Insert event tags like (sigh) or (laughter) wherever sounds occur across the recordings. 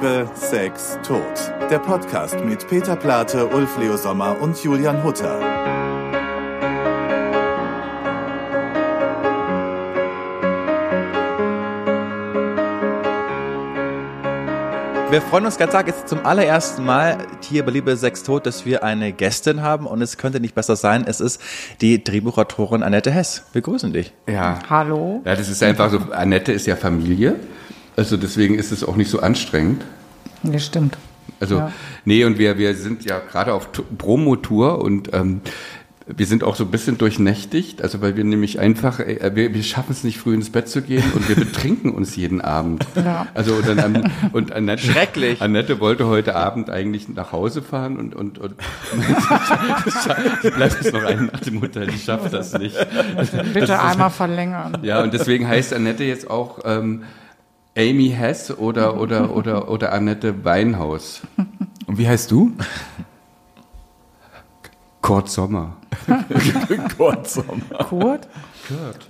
Liebe, Sex, Tod. Der Podcast mit Peter Plate, Ulf Leo Sommer und Julian Hutter. Wir freuen uns ganz arg jetzt zum allerersten Mal hier bei Liebe Sex Tod, dass wir eine Gästin haben und es könnte nicht besser sein. Es ist die Drehbuchautorin Annette Hess. Wir grüßen dich. Ja. Hallo. Ja, das ist einfach so, Annette ist ja Familie. Also deswegen ist es auch nicht so anstrengend. Das stimmt. Also, Ja. nee, und wir, wir sind ja gerade auf Promotour und ähm, wir sind auch so ein bisschen durchnächtigt, also weil wir nämlich einfach, äh, wir, wir schaffen es nicht früh ins Bett zu gehen und wir betrinken uns jeden Abend. (laughs) Ja. Also und, dann, und Annette, Schrecklich. Annette wollte heute Abend eigentlich nach Hause fahren und, und, und (laughs) bleibt jetzt noch eine Nacht im Hotel, die schafft das nicht. Bitte einmal verlängern. Ja, und deswegen heißt Annette jetzt auch ähm, Amy Hess oder, oder, (laughs) oder, oder Annette Weinhaus. Und wie heißt du? Kurt Sommer. Kurzsommer. (laughs) Kurt?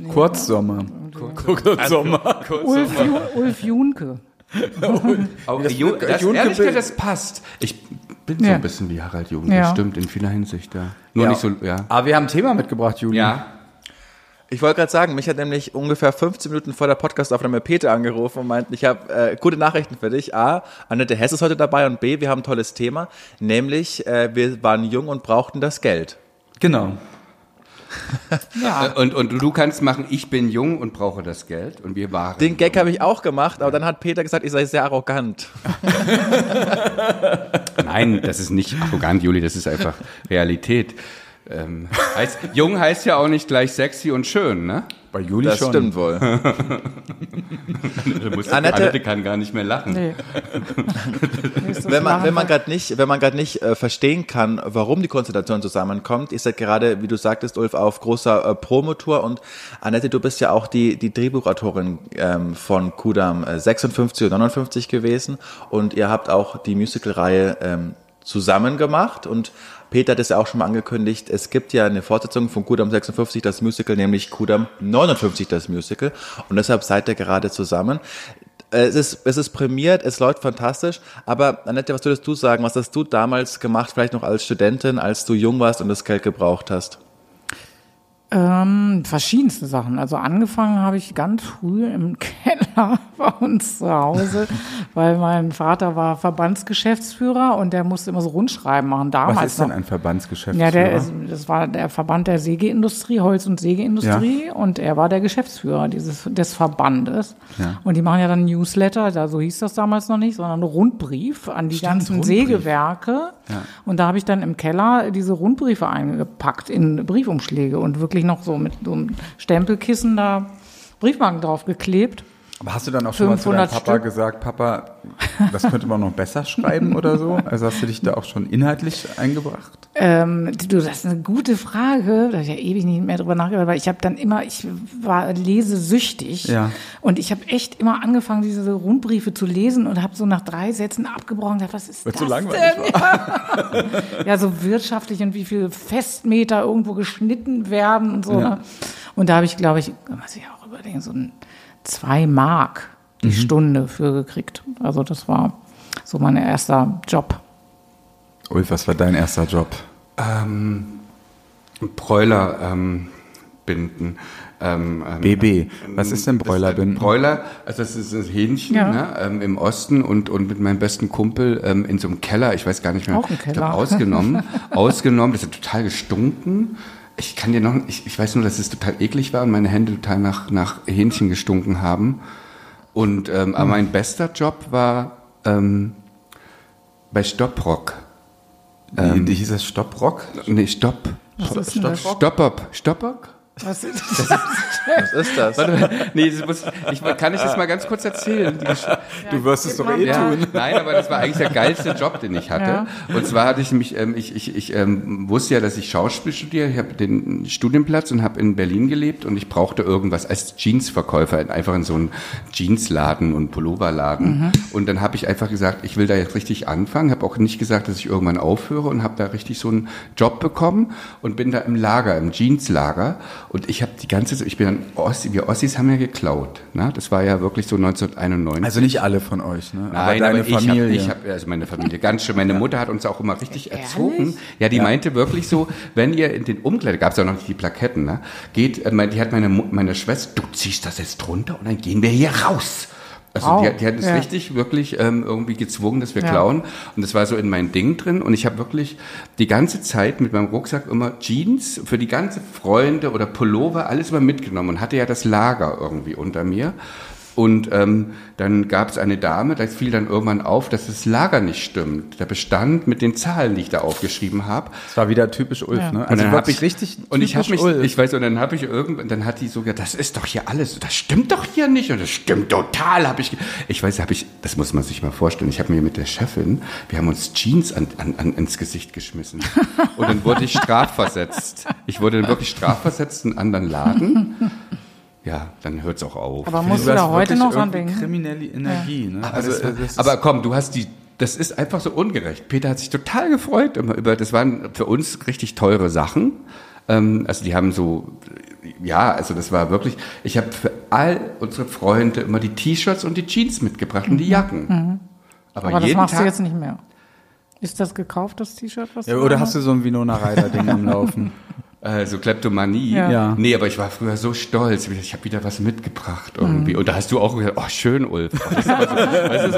Kurzsommer. Kurzsommer. Ulf, Ju Ulf Junke. (laughs) Auch, Das- Ju, das, Junke ehrlich Bill- gesagt, das passt. Ich bin so ein bisschen wie Harald Junke, Ja. stimmt, in vieler Hinsicht, ja. Nur Ja. nicht so, ja. Aber wir haben ein Thema mitgebracht, Julia. Ja, Ich wollte gerade sagen, mich hat nämlich ungefähr 15 Minuten vor der Podcastaufnahme Peter angerufen und meint, ich habe äh, gute Nachrichten für dich. A, Annette Hess ist heute dabei und B, wir haben ein tolles Thema, nämlich äh, wir waren jung und brauchten das Geld. Genau. (laughs) Ja. und, und du kannst machen, ich bin jung und brauche das Geld und wir waren. Den Gag habe ich auch gemacht, aber dann hat Peter gesagt, ich sei sehr arrogant. (laughs) Nein, das ist nicht arrogant, Juli, das ist einfach Realität. Ähm, heißt, jung heißt ja auch nicht gleich sexy und schön, ne? Bei Juli Das schon. stimmt wohl. (laughs) Annette- Annette, kann gar nicht mehr lachen. Nee. (laughs) Wenn man, wenn man gerade nicht, wenn man gerade nicht äh, verstehen kann, warum die Konstellation zusammenkommt, ist ja gerade, wie du sagtest, Ulf, auf großer äh, Promotour und Annette, du bist ja auch die, die Drehbuchautorin ähm, von Kudam äh, 56 und 59 gewesen und ihr habt auch die Musical-Reihe ähm, zusammen gemacht und Peter hat es ja auch schon mal angekündigt, es gibt ja eine Fortsetzung von Kudam 56, das Musical, nämlich Kudam 59, das Musical und deshalb seid ihr gerade zusammen. Es ist, es ist prämiert, es läuft fantastisch, aber Annette, was würdest du sagen? Was hast du damals gemacht, vielleicht noch als Studentin, als du jung warst und das Geld gebraucht hast? Ähm, verschiedenste Sachen. Also angefangen habe ich ganz früh im (laughs) Keller bei uns zu Hause, (laughs) weil mein Vater war Verbandsgeschäftsführer und der musste immer so Rundschreiben machen. Damals Was ist denn noch. ein Verbandsgeschäftsführer? Ja, der das war der Verband der Sägeindustrie, Holz- und Sägeindustrie, und er war der Geschäftsführer dieses, des Verbandes. Ja. Und die machen ja dann Newsletter, da, so hieß das damals noch nicht, sondern einen Rundbrief an die Stimmt, ganzen Rundbrief. Sägewerke. Und da habe ich dann im Keller diese Rundbriefe eingepackt in Briefumschläge und wirklich noch so mit so einem Stempelkissen da Briefmarken drauf geklebt. Aber hast du dann auch schon mal zu deinem 500 Papa Stück. gesagt, Papa, das könnte man noch besser schreiben oder so? Also hast du dich da auch schon inhaltlich eingebracht? Ähm, du, das ist eine gute Frage. Da habe ich ja ewig nicht mehr drüber nachgedacht, weil ich habe dann immer, ich war lesesüchtig Ja. und ich habe echt immer angefangen, diese Rundbriefe zu lesen und habe so nach drei Sätzen abgebrochen. und Gedacht, was ist Weil das so langweilig denn? Ja. (laughs) ja, so wirtschaftlich und wie viel Festmeter irgendwo geschnitten werden und so. Ja. Ne? Und da habe ich, glaube ich, was ich auch überlegen, so ein zwei Mark die Mhm. Stunde für gekriegt. Also das war so mein erster Job. Ulf, was war dein erster Job? Ähm, Bräuler ähm, binden. Ähm, ähm, BB. Was ist denn Bräulerbinden? Bräuler, also das ist ein Hähnchen Ja. ne, ähm, im Osten und, und mit meinem besten Kumpel ähm, in so einem Keller, ich weiß gar nicht mehr, Auch ein ich glaub, Keller. ausgenommen, (laughs) ausgenommen, das hat total gestunken. Ich kann dir noch, ich, ich weiß nur, dass es total eklig war und meine Hände total nach, nach Hähnchen gestunken haben. Und ähm, Hm. aber mein bester Job war ähm, bei Stopprock. Wie, wie hieß das Stopprock? Nee, Stopp. Was ist denn das? Stoppop. Stoppock? Was ist (laughs) Was ist das? Nee, das muss, ich, kann ich das mal ganz kurz erzählen? Du wirst es doch eh Ja, tun. nein, aber das war eigentlich der geilste Job, den ich hatte. Und zwar hatte ich mich, ähm, ich, ich, ich ähm, wusste ja, dass ich Schauspiel studiere. Ich habe den Studienplatz und habe in Berlin gelebt und ich brauchte irgendwas als Jeansverkäufer, in- einfach in so einen Jeansladen und Pulloverladen. Und dann habe ich einfach gesagt, ich will da jetzt richtig anfangen. Habe auch nicht gesagt, dass ich irgendwann aufhöre und habe da richtig so einen Job bekommen und bin da im Lager, im Jeanslager. Und ich habe die ganze, ich bin dann Ossi, wir Ossis haben ja geklaut. Ne? Das war ja wirklich so 1991. Also nicht alle von euch, ne? Nein, aber deine aber ich Familie. habe, ich hab, also meine Familie ganz schön. Meine Mutter hat uns auch immer richtig Ehrlich? erzogen. Ja, die meinte wirklich so, wenn ihr in den Umkleide, gab es ja noch nicht die Plaketten, ne? Geht, äh, die hat meine, meine Schwester, du ziehst das jetzt drunter und dann gehen wir hier raus. Also Wow. die, die hat es Ja. richtig wirklich ähm, irgendwie gezwungen, dass wir Ja. klauen. Und das war so in mein Ding drin. Und ich habe wirklich die ganze Zeit mit meinem Rucksack immer Jeans für die ganze Freunde oder Pullover, alles immer mitgenommen und hatte ja das Lager irgendwie unter mir. Und ähm, dann gab es eine Dame, da fiel dann irgendwann auf, dass das Lager nicht stimmt. Der Bestand mit den Zahlen, die ich da aufgeschrieben habe. Das war wieder typisch Ulf, ne? Und dann hab wirklich ich richtig und ich habe mich, Ulf. ich weiß, und dann habe ich irgendwann, dann hat die sogar, das ist doch hier alles, das stimmt doch hier nicht und das stimmt total, habe ich, ich weiß, habe ich, das muss man sich mal vorstellen. Ich habe mir mit der Chefin, wir haben uns Jeans an, an, an, ins Gesicht geschmissen (laughs) und dann wurde ich strafversetzt. Ich wurde dann wirklich strafversetzt in einen anderen Laden. Ja, dann hört's auch auf. Aber musst du hast da heute noch dran denken? kriminelle Energie, ne? Aber, Also, das, äh, aber komm, du hast die, das ist einfach so ungerecht. Peter hat sich total gefreut immer über, das waren für uns richtig teure Sachen. Ähm, also die haben so, ja, also das war wirklich, ich habe für all unsere Freunde immer die T-Shirts und die Jeans mitgebracht und die Jacken. Aber, Aber das machst Tag, du jetzt nicht mehr. Ist das gekauft, das T-Shirt? was ja, du oder hast du so ein Winona Ryder Ding am Laufen? (laughs) äh, so Kleptomanie. Ja. Ja. Nee, aber ich war früher so stolz. Ich habe wieder was mitgebracht irgendwie. Und da hast du auch gesagt, oh, schön, Ulf. Oh, das ist aber so, du,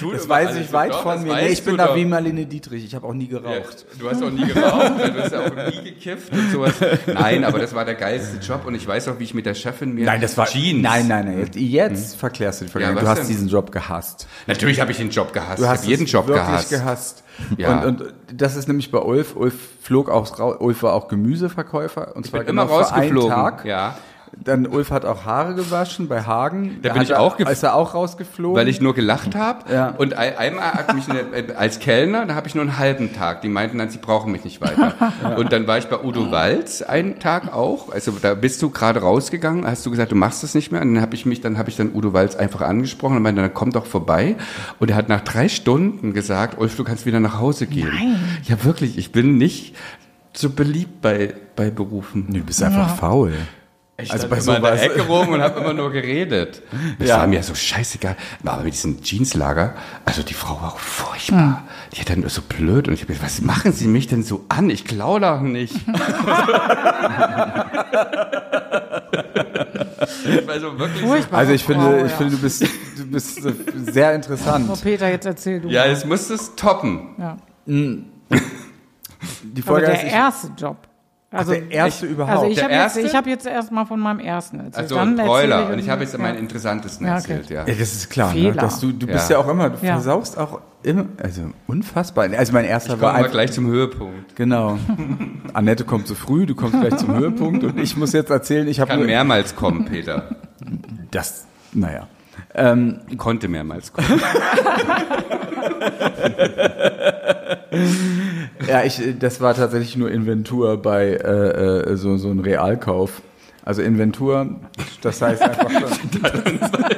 so, das Das weiß alles ich weit Doch, von das mir. Nee, ich bin da doch. wie Marlene Dietrich. Ich habe auch nie Ja, geraucht. du hast auch nie geraucht, du hast ja auch nie gekifft und sowas. (laughs) Nein, aber das war der geilste Job und ich weiß auch, wie ich mit der Chefin mir Nein, das war Jeans. Nein, nein, nein. Jetzt, jetzt verklärst du die Vergangenheit. Ja, du hast denn? diesen Job gehasst. Natürlich habe ich den Job gehasst. Du ich hast habe jeden Job wirklich gehasst. gehasst. Ja. Und, und das ist nämlich bei Ulf. Ulf flog auch. Ulf war auch Gemüseverkäufer. Und Ich zwar bin immer genau für einen rausgeflogen. Tag. Ja. Dann Ulf hat auch Haare gewaschen bei Hagen. Da bin ich er- auch gef- Ist er auch rausgeflogen? Weil ich nur gelacht habe. Ja. Und ein- einmal hat mich eine, äh, als Kellner, da habe ich nur einen halben Tag. Die meinten dann, sie brauchen mich nicht weiter. (laughs) Und dann war ich bei Udo Walz einen Tag auch. Also da bist du gerade rausgegangen, hast du gesagt, du machst das nicht mehr. Und dann habe ich mich, dann habe ich dann Udo Walz einfach angesprochen und meinte, dann komm doch vorbei. Und er hat nach drei Stunden gesagt, Ulf, du kannst wieder nach Hause gehen. Nein. Ja, wirklich. Ich bin nicht so beliebt bei, bei Berufen. Nee, du bist einfach faul. Ich Also bei immer in der Ecke rum und habe (laughs) immer nur geredet. Das Ja. war mir so scheißegal. Aber mit diesem Jeanslager, also die Frau war auch furchtbar. Die hat dann so blöd und ich habe gesagt, was machen Sie mich denn so an? Ich klaue doch nicht. (laughs) ich war so wirklich so, Furchtbar. Also ich Frau, finde, ja. ich finde, du bist, du bist sehr interessant. So, Peter, jetzt erzähl du. ja, mal. es muss es toppen. ja. (laughs) Die Aber Folge der ich, erste Job. Also, der erste ich- überhaupt. also ich Der habe jetzt, erste? ich hab jetzt erst mal von meinem ersten erzählt. Also Dann ich- Und ich habe jetzt meinen interessantesten Ja, okay. erzählt, ja. ja, das ist klar, ne? Fehler. dass du, du bist Ja. ja auch immer, du Ja. versaust auch immer, also unfassbar. Also mein erster Ich war einfach, gleich zum Höhepunkt. genau. (laughs) Annette kommt zu früh, du kommst gleich zum Höhepunkt und ich muss jetzt erzählen, ich habe Kann nur mehrmals kommen, Peter. das, naja. Ähm, Konnte mehrmals kommen. (laughs) Ja, ich, das war tatsächlich nur Inventur bei äh, äh, so, so ein Realkauf. Also Inventur, das heißt einfach schon. (laughs) (laughs)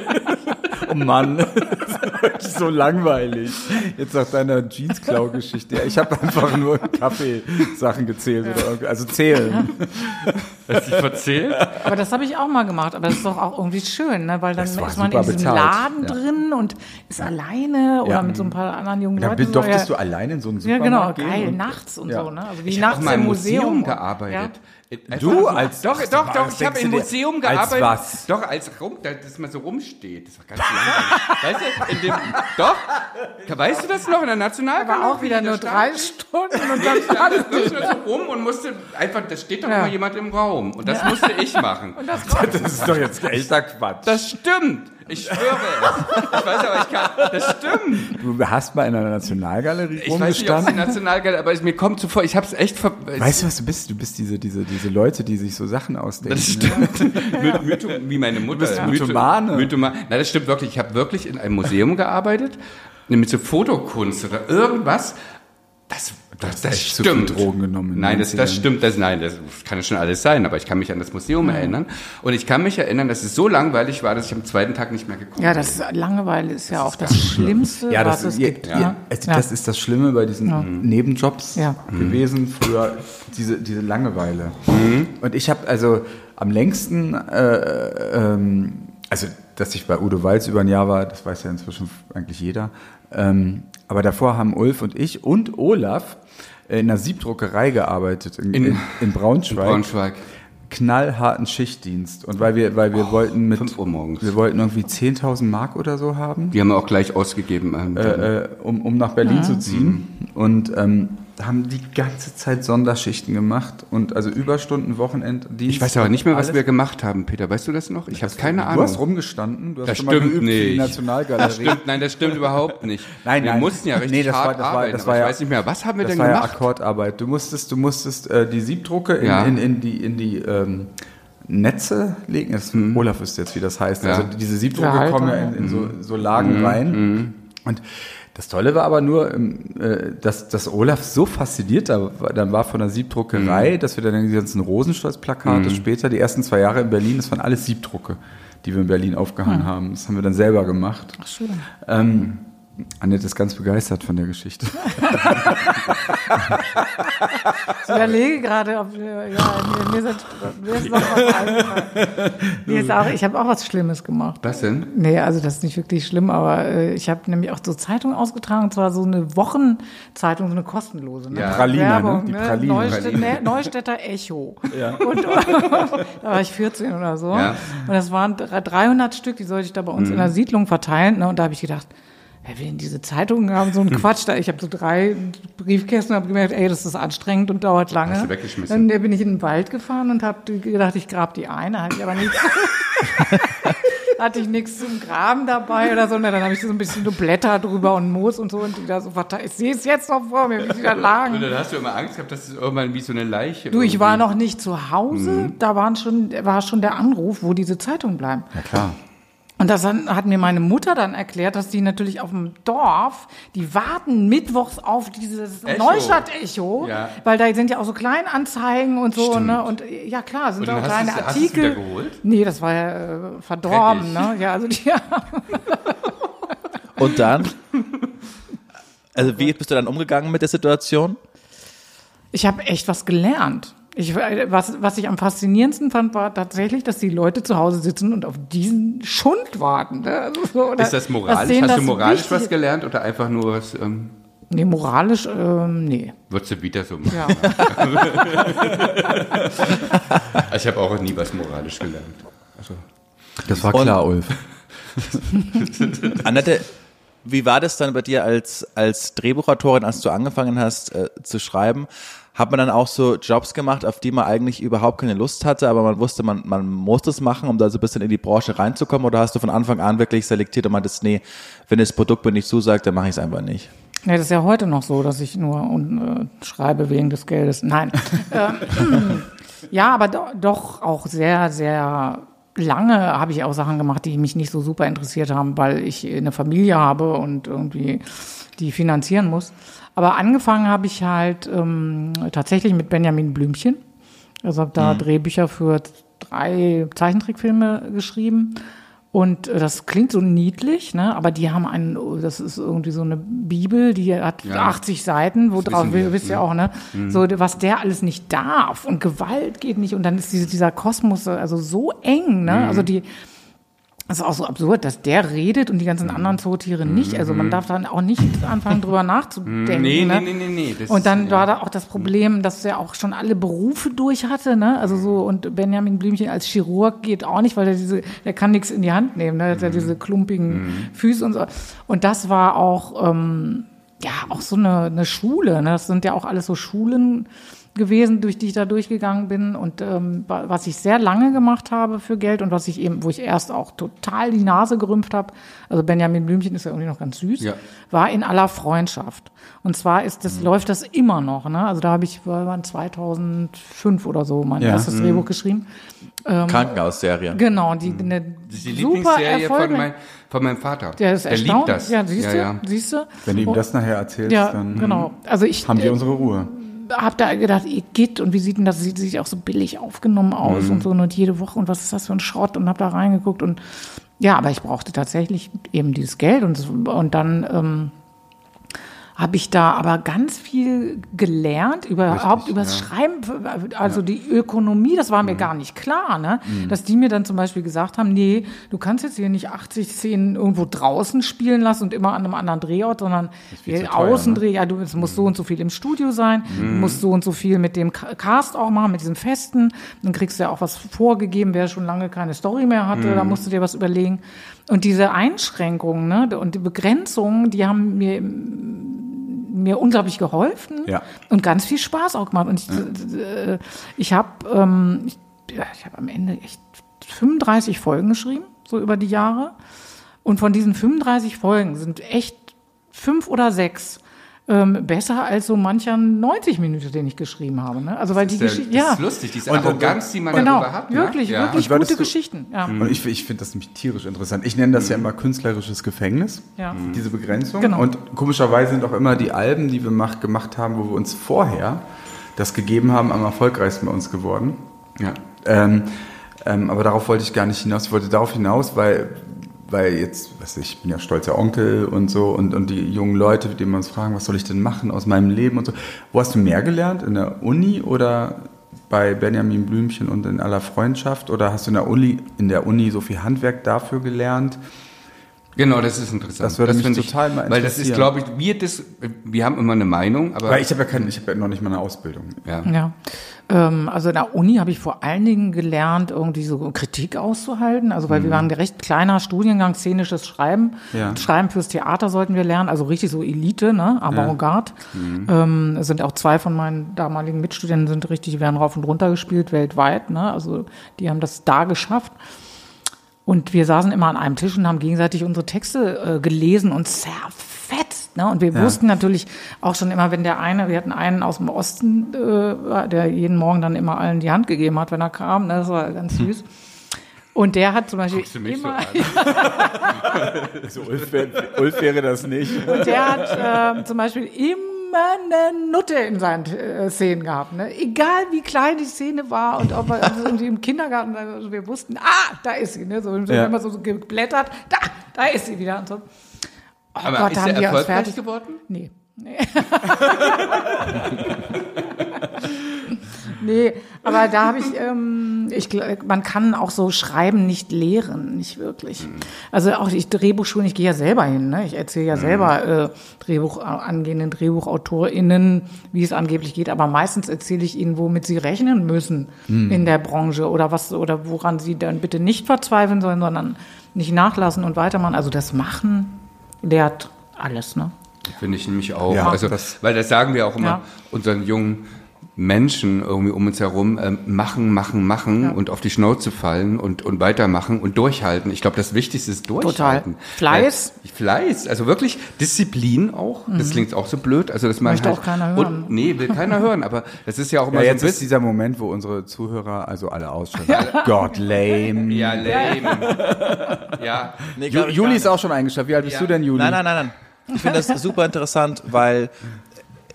Mann, (laughs) das ist so langweilig. Jetzt nach deiner Jeans-Klau-Geschichte. Ja, Ich habe einfach nur Kaffeesachen gezählt. Oder, irgendwie- also zählen. (laughs) Hast du dich verzählt? Aber das habe ich auch mal gemacht. Aber das ist doch auch irgendwie schön, ne? weil dann ist man in diesem bezahlt. Laden Ja. drin und ist alleine oder Ja. mit so ein paar anderen jungen Da Leuten. durftest so, du allein in so einen ja, Supermarkt genau, gehen geil, und- nachts und Ja. so, ne? Also wie Ich habe nachts mal im Museum. Museum Ja. Gearbeitet. Du Einfach- als- doch, was- doch, doch, was ich habe im? Museum Als gearbeitet. was? Doch, als rum, da- dass man so rumsteht. Das war ganz langweilig. weißt du, in dem, doch, weißt du das noch in der Nationalgalerie? Aber auch wieder nur drei? Stunden und Ich dann stand da wirklich nur so rum und musste einfach, da steht doch Ja. immer jemand im Raum. Und das musste ich machen. Das ist doch jetzt echter Quatsch. Das stimmt. Ich schwöre es. Ich weiß aber, ich kann, das stimmt. Du hast mal in einer Nationalgalerie Ich weiß nicht, ob es die rumgestanden. Nationalgalerie, aber mir kommt zuvor, ich habe es echt ver Weißt du, was du bist? Du bist diese, diese, diese Leute, die sich so Sachen ausdenken. Das stimmt. (laughs) My- Mytho, wie meine Mutter. bist Mytho- Mythomane. Mythoma- Nein, das stimmt wirklich. Ich habe wirklich in einem Museum gearbeitet, mit so Fotokunst oder irgendwas. Das, das, das echt zu viel stimmt. Drogen genommen Nein, das, das 90ern. stimmt. Das, nein, das kann schon alles sein, aber ich kann mich an das Museum erinnern. Und ich kann mich erinnern, dass es so langweilig war, dass ich am zweiten Tag nicht mehr gekommen Ja, bin. das Langeweile ist ja auch das Schlimmste, Ja, was das, es ja, gibt. ja, ne? also Ja. das ist das Schlimme bei diesen Nebenjobs Ja. gewesen früher, diese, diese Langeweile. Und ich habe also am längsten, äh, ähm, also dass ich bei Udo Walz über ein Jahr war, das weiß ja inzwischen eigentlich jeder. Ähm, aber davor haben Ulf und ich und Olaf in einer Siebdruckerei gearbeitet in, In- in, in Braunschweig. Braunschweig. Knallharten Schichtdienst. Und weil wir, weil wir wollten mit, 5 Uhr morgens. wir wollten irgendwie 10.000 Mark oder so haben, Die haben wir auch gleich ausgegeben. ähm, äh, äh, um, um nach Berlin zu ziehen. Und ähm, haben die ganze Zeit Sonderschichten gemacht und also Überstunden, Wochenenddienst. ich weiß aber nicht mehr, was alles. wir gemacht haben, Peter. Weißt du das noch? Ich habe keine Du Ahnung. hast rumgestanden, du hast Das schon mal stimmt geübt für die nicht. Nationalgalerie. Das stimmt, nein, das stimmt überhaupt nicht. (laughs) Nein, wir nein. mussten ja richtig Nee, das war- hart das war- arbeiten, das aber war ich ja- weiß nicht mehr, was haben wir Das denn war ja gemacht? Akkordarbeit. Du musstest, du musstest äh, die Siebdrucke in, Ja. in, in die, in die ähm, Netze legen. Das, Olaf wüsste jetzt, wie das heißt. Mhm. Ja. Mhm. Also diese Siebdrucke Ja, kommen ja in, in so, so Lagen rein. Und das Tolle war aber nur, ähm, äh, dass, dass Olaf so fasziniert da war, dann war von der Siebdruckerei, Mhm. dass wir dann die ganzen Rosenstolz-Plakate später, die ersten zwei Jahre in Berlin, das waren alles Siebdrucke, die wir in Berlin aufgehangen haben. Das haben wir dann selber gemacht. Ach, schön. Ähm, Annette ist ganz begeistert von der Geschichte. Ich überlege gerade, ob wir, ja, mir, mir, sind, mir ist noch was eingefallen. Mir ist auch, ich habe auch was Schlimmes gemacht. Was denn? Nee, also das ist nicht wirklich schlimm, aber äh, ich habe nämlich auch so Zeitungen ausgetragen, und zwar so eine Wochenzeitung, so eine kostenlose. Ne? Ja. Praline, ne? Werbung, Die ne? Praline. Neustädter, Praline. ne? Neustädter Echo. (laughs) Und da war ich 14 oder so. Ja. Und das waren 300 Stück, die sollte ich da bei uns in der Siedlung verteilen. Ne? Und da habe ich gedacht, wer will denn diese Zeitungen haben? So ein (laughs) Quatsch. Da, ich habe so drei Briefkästen und habe gemerkt, ey, das ist anstrengend und dauert lange. Hast du weggeschmissen? Dann bin ich in den Wald gefahren und habe gedacht, ich grab die eine, (laughs) hatte ich aber nichts. hatte ich nichts zum Graben dabei oder so. Und dann habe ich so ein bisschen so Blätter drüber und Moos und so und die da so verteilt. Ich sehe es jetzt noch vor mir, wie die da lagen. Und dann hast du immer Angst gehabt, dass es irgendwann wie so eine Leiche Du, ich war irgendwie- noch nicht zu Hause. Da waren schon, war schon der Anruf, wo diese Zeitungen bleiben. Ja klar. Und das hat mir meine Mutter dann erklärt, dass die natürlich auf dem Dorf, die warten mittwochs auf dieses Echo. Neustadt-Echo, Ja. weil da sind ja auch so Kleinanzeigen und so, Stimmt. ne? Und ja klar, sind Und auch hast kleine hast Artikel. wieder geholt? Nee, das war ja äh, verdorben, ne? Ja, also die, (laughs) Und dann? Also wie bist du dann umgegangen mit der Situation? ich habe echt was gelernt. Ich, was, was ich am faszinierendsten fand, war tatsächlich, dass die Leute zu Hause sitzen und auf diesen Schund warten. Ne? Also so, oder- Ist das moralisch? Hast du moralisch wichtig was gelernt oder einfach nur was, ähm, Nee, moralisch, ähm, nee. würdest du wieder so machen? Ja. (laughs) Ich habe auch nie was moralisch gelernt. Das war klar, Ulf. (laughs) Annette, wie war das dann bei dir als, als Drehbuchautorin, als du angefangen hast äh, zu schreiben? Hat man dann auch so Jobs gemacht, auf die man eigentlich überhaupt keine Lust hatte, aber man wusste, man, man muss das machen, um da so ein bisschen in die Branche reinzukommen? Oder hast du von Anfang an wirklich selektiert und meintest, nee, wenn das Produkt mir nicht zusagt, dann mache ich es einfach nicht? Ja, das ist ja heute noch so, dass ich nur äh, schreibe wegen des Geldes. Nein. (laughs) ähm, ja, aber do, doch auch sehr, sehr lange habe ich auch Sachen gemacht, die mich nicht so super interessiert haben, weil ich eine Familie habe und irgendwie die finanzieren muss. Aber angefangen habe ich halt ähm, tatsächlich mit Benjamin Blümchen. Also habe da Drehbücher für drei Zeichentrickfilme geschrieben. Und äh, das klingt so niedlich, ne? aber die haben einen, das ist irgendwie so eine Bibel, die hat Ja. 80 Seiten, wo drauf, wir, wisst ja ne? auch, ne? So, was der alles nicht darf und Gewalt geht nicht und dann ist diese, dieser Kosmos also so eng, ne? Also die, das ist auch so absurd, dass der redet und die ganzen anderen Zootiere nicht. Also man darf dann auch nicht anfangen, drüber nachzudenken. (laughs) Nee, ne? nee, nee, nee, nee. Und dann ist, war da auch das Problem, dass er auch schon alle Berufe durch hatte, ne? Also so, und Benjamin Blümchen als Chirurg geht auch nicht, weil der diese, der kann nichts in die Hand nehmen, ne? Der hat ja diese klumpigen Füße und so. Und das war auch, ähm, ja, auch so eine, eine Schule, ne? Das sind ja auch alles so Schulen gewesen, durch die ich da durchgegangen bin und ähm, wa- was ich sehr lange gemacht habe für Geld und was ich eben, wo ich erst auch total die Nase gerümpft habe, also Benjamin Blümchen ist ja irgendwie noch ganz süß, Ja. war in aller Freundschaft. Und zwar ist das, läuft das immer noch, ne? Also da habe ich, war war 2005 oder so mein Ja. erstes Drehbuch geschrieben. Krankenhausserie. Genau, die eine Das ist die super Lieblingsserie von, mein, von meinem Vater. Der ist Der erstaunt. liebt das. Ja, siehst du, ja, ja. siehst du? Wenn du ihm das nachher erzählst, ja, dann genau. Also ich haben die äh, unsere Ruhe. Hab da gedacht, Igitt, und wie sieht denn das? Sieht sich auch so billig aufgenommen aus Mhm. und so und jede Woche und was ist das für ein Schrott und hab da reingeguckt und ja, aber ich brauchte tatsächlich eben dieses Geld und, und dann ähm, habe ich da aber ganz viel gelernt, überhaupt Richtig, übers ja. Schreiben, also die Ökonomie, das war mir Mhm. gar nicht klar, ne? Dass die mir dann zum Beispiel gesagt haben, nee, du kannst jetzt hier nicht 80 Szenen irgendwo draußen spielen lassen und immer an einem anderen Drehort, sondern teuer, Außendreh, ja, du, es muss so und so viel im Studio sein, du musst so und so viel mit dem Ca- Cast auch machen, mit diesem Festen, dann kriegst du ja auch was vorgegeben, wer schon lange keine Story mehr hatte, da musst du dir was überlegen. Und diese Einschränkungen, ne, und die Begrenzungen, die haben mir mir unglaublich geholfen Ja. und ganz viel Spaß auch gemacht. Und ich, äh, ich habe ähm, ich, ja, ich hab am Ende echt 35 Folgen geschrieben, so über die Jahre. Und von diesen 35 Folgen sind echt fünf oder sechs ähm, besser als so mancher 90 Minuten, den ich geschrieben habe. Ne? Also weil die Das ist, Geschichte, der, das ja, ist lustig, diese Und- Arroganz, die man genau, darüber hat. ne? wirklich, ja. wirklich gute du- Geschichten. Ja. Und ich, ich finde das nämlich tierisch interessant. Ich nenne das ja immer künstlerisches Gefängnis, Ja. diese Begrenzung. Genau. Und komischerweise sind auch immer die Alben, die wir mach, gemacht haben, wo wir uns vorher das gegeben haben, am erfolgreichsten bei uns geworden. Ja. Ähm, ähm, aber darauf wollte ich gar nicht hinaus. Ich wollte darauf hinaus, weil, weil jetzt, was ich, ich bin ja stolzer Onkel und so und, und die jungen Leute, die uns fragen, was soll ich denn machen aus meinem Leben und so. Wo hast du mehr gelernt? In der Uni oder bei Benjamin Blümchen und in aller Freundschaft? Oder hast du in der Uni, in der Uni so viel Handwerk dafür gelernt? Genau, das ist interessant. Das würde mich finde total mal Weil das ist, interessieren. glaube ich, wir, das, wir haben immer eine Meinung, aber Weil ich habe ja kein, ich habe ja noch nicht mal eine Ausbildung. ja. Ja, ähm, also in der Uni habe ich vor allen Dingen gelernt, irgendwie so Kritik auszuhalten. Also weil wir waren ein recht kleiner Studiengang, szenisches Schreiben. Ja. Schreiben fürs Theater sollten wir lernen, also richtig so Elite, ne, Avantgarde. Ähm, es sind auch zwei von meinen damaligen Mitstudenten sind richtig, die werden rauf und runter gespielt weltweit, ne, also die haben das da geschafft. Und wir saßen immer an einem Tisch und haben gegenseitig unsere Texte äh, gelesen und zerfetzt. Ne? Und wir wussten natürlich auch schon immer, wenn der eine, wir hatten einen aus dem Osten, äh, der jeden Morgen dann immer allen die Hand gegeben hat, wenn er kam. Ne? Das war ganz süß. Und der hat zum Beispiel Guckst du mich so immer, an? (laughs) So, Ulf, wär, Ulf wäre das nicht. der hat äh, zum Beispiel immer eine Nutte in seinen äh, Szenen gehabt. Ne? Egal wie klein die Szene war und ob er also (laughs) irgendwie im Kindergarten, also wir wussten, ah, da ist sie. Ne? So, Ja. wenn man so, geblättert, da, da ist sie wieder. Und so. Oh Aber Gott, ist haben uns erfolgreich fertig geworden? Nee. Nee. (laughs) (laughs) nee, aber da habe ich, ähm, ich, man kann auch so Schreiben nicht lehren, nicht wirklich. Also auch ich Drehbuchschulen, ich gehe ja selber hin, ne? ich erzähle ja selber äh, Drehbuch, angehenden DrehbuchautorInnen, wie es angeblich geht, aber meistens erzähle ich ihnen, womit sie rechnen müssen in der Branche oder was oder woran sie dann bitte nicht verzweifeln sollen, sondern nicht nachlassen und weitermachen. Also das Machen lehrt alles, ne? Finde ich nämlich auch. Ja, also, das- weil das sagen wir auch immer Ja. unseren jungen Menschen irgendwie um uns herum, ähm, machen, machen, machen und auf die Schnauze fallen und, und weitermachen und durchhalten. Ich glaube, das Wichtigste ist durchhalten. Fleiß. Weil, Fleiß, also wirklich Disziplin auch. Das klingt auch so blöd. Also, dass man Möchte halt, auch keiner hören. Und, nee, will keiner hören, aber das ist ja auch immer Ja, so jetzt ein ist bisschen. dieser Moment, wo unsere Zuhörer also alle ausschalten. Gott, lame. (laughs) Ja, lame. ja. Nee, Ju Juli ist auch schon eingeschafft. Wie alt bist Ja. du denn, Juli? Nein, nein, nein, nein. Ich finde das super interessant, weil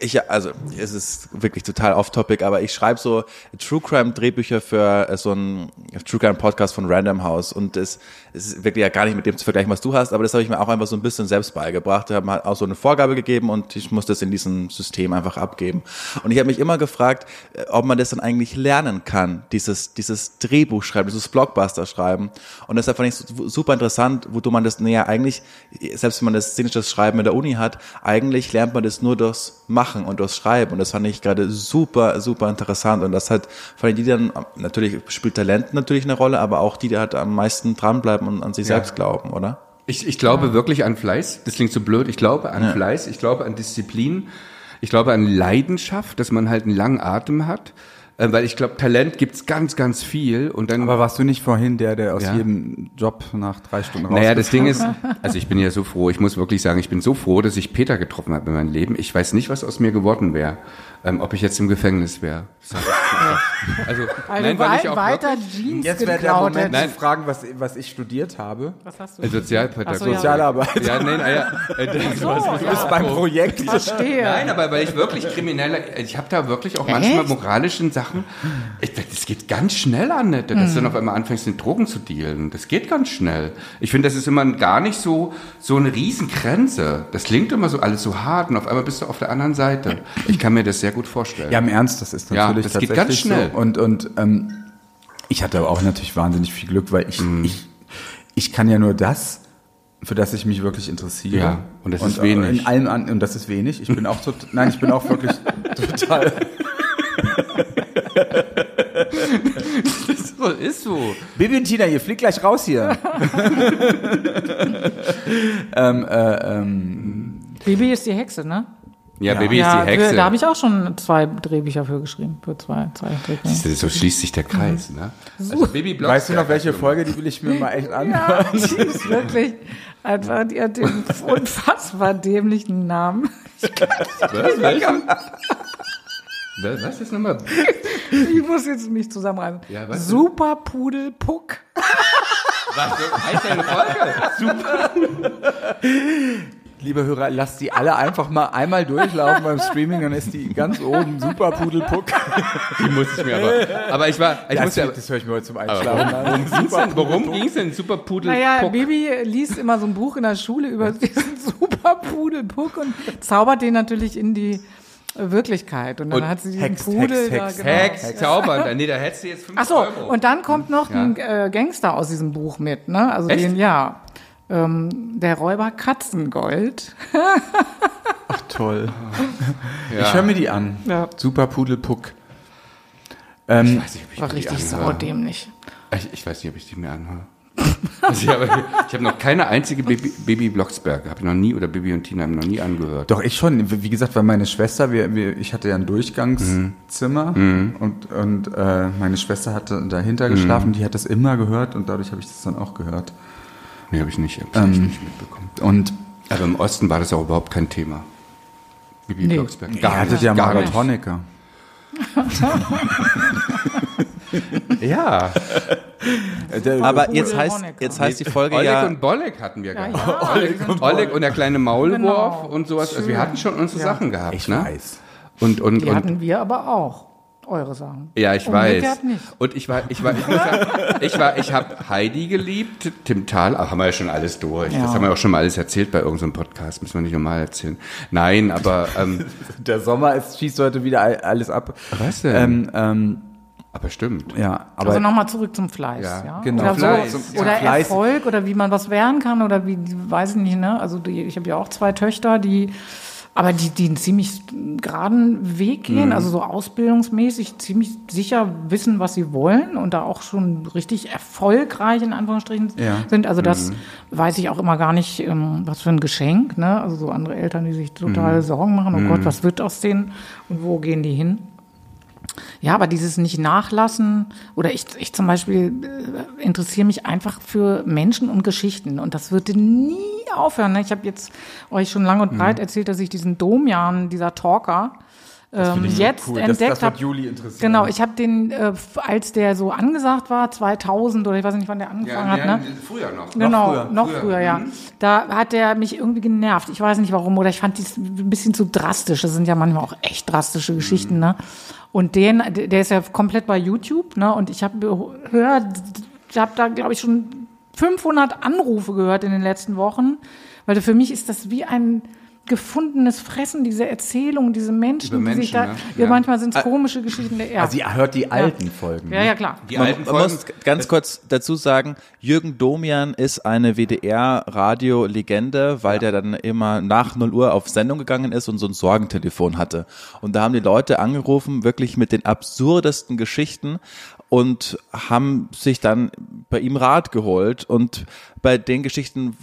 ich, also es ist wirklich total off-topic, aber ich schreibe so True Crime Drehbücher für äh, so einen True Crime Podcast von Random House und es, es ist wirklich ja gar nicht mit dem zu vergleichen, was du hast, aber das habe ich mir auch einfach so ein bisschen selbst beigebracht. Ich habe mir auch so eine Vorgabe gegeben und ich muss das in diesem System einfach abgeben. Und ich habe mich immer gefragt, äh, ob man das dann eigentlich lernen kann, dieses, dieses Drehbuch schreiben, dieses Blockbuster schreiben. Und deshalb fand ich es su- super interessant, wo du man das näher eigentlich, selbst wenn man das szenische Schreiben in der Uni hat, eigentlich lernt man das nur durchs Machen und durchs Schreiben. Und das fand ich gerade super, super interessant. Und das hat, vor allem die dann, natürlich spielt Talent natürlich eine Rolle, aber auch die, die halt am meisten dranbleiben und an sich selbst glauben, oder? Ich, ich glaube wirklich an Fleiß. Das klingt so blöd. Ich glaube an Fleiß. Ich glaube an Disziplin. Ich glaube an Leidenschaft, dass man halt einen langen Atem hat. Äh, Weil ich glaube, Talent gibt's ganz, ganz viel. Und dann Aber warst du nicht vorhin der, der aus Ja. jedem Job nach drei Stunden raus Naja, das Ding ist, (laughs) also ich bin ja so froh, ich muss wirklich sagen, ich bin so froh, dass ich Peter getroffen habe in meinem Leben. Ich weiß nicht, was aus mir geworden wäre, ähm, ob ich jetzt im Gefängnis wäre. Ich (laughs) Also, Weil nein, weil ich auch weiter Jeans Jetzt wäre der Moment. Nein. zu fragen, was, was ich studiert habe. Was hast du? äh, Sozialpädagogik. So, ja. Sozialarbeit. Ja, nein, ah, ja, äh, So, Du bist ja. beim Projekt. Verstehe. Nein, aber weil ich wirklich kriminelle, ich habe da wirklich auch manchmal moralischen Sachen, ich, das geht ganz schnell, Annette, dass du dann auf einmal anfängst, mit Drogen zu dealen. Das geht ganz schnell. Ich finde, das ist immer gar nicht so, so eine Riesengrenze. Das klingt immer so alles so hart und auf einmal bist du auf der anderen Seite. Ich kann mir das sehr gut vorstellen. Ja, im Ernst, das ist Ja, natürlich das geht ganz schnell. so. Und, und ähm, ich hatte aber auch natürlich wahnsinnig viel Glück, weil ich, Mhm. ich, ich kann ja nur das, für das ich mich wirklich interessiere. Ja, und das ist äh, wenig. In allem an, und das ist wenig. Ich bin auch tot, nein, ich bin auch wirklich (laughs) total. so, ist so. Bibi und Tina, ihr fliegt gleich raus hier. (laughs) (laughs) ähm, äh, ähm, Bibi ist die Hexe, ne? Ja, Ja. Baby ja, ist die Hexe. Da habe ich auch schon zwei Drehbücher für geschrieben, für zwei. Siehst du, so schließt sich der Kreis, ne? Also Baby weißt du noch, welche Folge, die will ich mir mal echt (laughs) anhören? Ja, die ist wirklich einfach, die hat den unfassbar dämlichen Namen. Was? Welchen? Was was ist nochmal? Ich muss jetzt nicht zusammenreißen. Ja? Super Pudel Puck. Was heißt deine Folge? Super. (laughs) Liebe Hörer, lasst die alle einfach mal einmal durchlaufen beim Streaming, dann ist die ganz oben. Super Pudelpuck. Die muss ich mir aber. Aber ich war. Ich Das, muss ja, das höre ich mir heute zum Einschlafen an. worum ging's denn? Worum ging's denn? Super Pudel. Naja. Bibi liest immer so ein Buch in der Schule über (laughs) diesen Super Pudel Puck und zaubert den natürlich in die Wirklichkeit. Und dann Und hat sie diesen Hex, Pudel Hex, da, Hex. genau. Hex, zaubern. Nee, da hättest du jetzt 5 Ach so, Euro. und dann kommt noch Ja. ein äh, Gangster aus diesem Buch mit, ne? Also Echt? den, ja. Ähm, der Räuber Katzengold. (laughs) Toll. (laughs) ja. Ich höre mir die an. Ja. Super Pudelpuck. Ähm, weiß nicht, ob ich War richtig anhöre. saudämlich. Ich, ich weiß nicht, ob ich die mir anhöre. (laughs) Also ich habe ich habe noch keine einzige Baby, Baby Blocksberg, habe ich noch nie, oder Baby und Tina haben noch nie angehört. Doch, ich schon. Wie gesagt, weil meine Schwester, wir, wir, ich hatte ja ein Durchgangszimmer und, und äh, meine Schwester hatte dahinter geschlafen, die hat das immer gehört und dadurch habe ich das dann auch gehört. Nee, habe ich nicht, hab ich Ähm, nicht mitbekommen. Und Aber im Osten war das auch überhaupt kein Thema. Bibi Nee. Blocksberg. ihr hattet ja gar nicht. Marathoniker. (laughs) Ja. Aber jetzt heißt, Honecker. jetzt heißt die Folge Oleg ja, und Bolek hatten wir Ja, gehabt. ja, Oleg, sind Oleg und der kleine Maulwurf Genau. und sowas. Also wir hatten schon unsere Ja. Sachen gehabt, ich ne? weiß. Und, und, Die und, hatten wir aber auch. Eure Sachen. Ja, ich weiß. nicht. Und ich war, ich war, ich muss sagen, ich war, ich habe Heidi geliebt, Tim Thal, ach, haben wir ja schon alles durch. Ja. Das haben wir auch schon mal alles erzählt bei irgendeinem Podcast, müssen wir nicht nochmal erzählen. Nein, aber, ähm, (laughs) Der Sommer ist, schießt heute wieder all- alles ab. Was denn? Ähm, ähm, aber stimmt. ja, aber also nochmal zurück zum Fleiß. Ja, Ja, genau. Oder, Fleiß. so, Zum- oder Fleiß. Erfolg oder wie man was werden kann oder wie, weiß ich nicht, ne? Also die, ich habe ja auch zwei Töchter, die, aber die, die einen ziemlich geraden Weg gehen, Mhm. also so ausbildungsmäßig ziemlich sicher wissen, was sie wollen und da auch schon richtig erfolgreich in Anführungsstrichen Ja. sind. Also das Mhm. weiß ich auch immer gar nicht, ähm, was für ein Geschenk, ne? Also so andere Eltern, die sich total Mhm. Sorgen machen, oh Gott, was wird aus denen und wo gehen die hin? Ja, aber dieses nicht nachlassen oder ich, ich zum Beispiel äh, interessiere mich einfach für Menschen und Geschichten und das wird nie aufhören. Ne? Ich habe jetzt euch schon lang Mhm. und breit erzählt, dass ich diesen Domian, dieser Talker, ähm, ich so jetzt cool. Das- entdeckt das wird habe. Juli interessieren. Genau, ich habe den, äh, als der so angesagt war, 2000 oder ich weiß nicht, wann der angefangen hat, ne? früher noch. Genau, früher. noch Früher. früher, ja. Da hat der mich irgendwie genervt. Ich weiß nicht warum. Oder ich fand dies ein bisschen zu drastisch. Das sind ja manchmal auch echt drastische Geschichten, ne? Und den, der ist ja komplett bei YouTube, ne? Und ich habe gehört, ich habe da, glaube ich, schon 500 Anrufe gehört in den letzten Wochen. Weil für mich ist das wie ein gefundenes Fressen, diese Erzählung, diese Menschen, Über die sich Menschen, da, ne? ja. Ja. manchmal sind es komische Geschichten der Erde. also ihr hört die alten Folgen. ja, ja, klar. Die man, alten man Folgen, muss ganz kurz dazu sagen, Jürgen Domian ist eine WDR-Radio-Legende, weil der dann immer nach 0 Uhr auf Sendung gegangen ist und so ein Sorgentelefon hatte. Und da haben die Leute angerufen, wirklich mit den absurdesten Geschichten und haben sich dann bei ihm Rat geholt und bei den Geschichten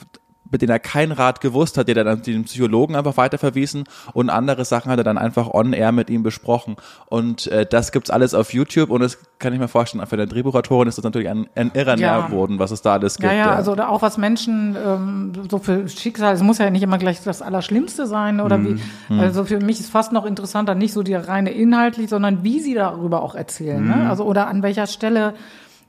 mit denen er keinen Rat gewusst hat, die er dann den Psychologen einfach weiterverwiesen und andere Sachen hat er dann einfach on air mit ihm besprochen. Und äh, das gibt's alles auf YouTube und das kann ich mir vorstellen, für eine Drehbuchautorin ist das natürlich ein, ein irrer Ja. Nährboden, was es da alles gibt. Ja, ja, also auch was Menschen ähm, so für Schicksal, es muss ja nicht immer gleich das Allerschlimmste sein oder Mhm. wie. Also für mich ist fast noch interessanter nicht so die reine inhaltlich, sondern wie sie darüber auch erzählen. Mhm. Ne? Also oder an welcher Stelle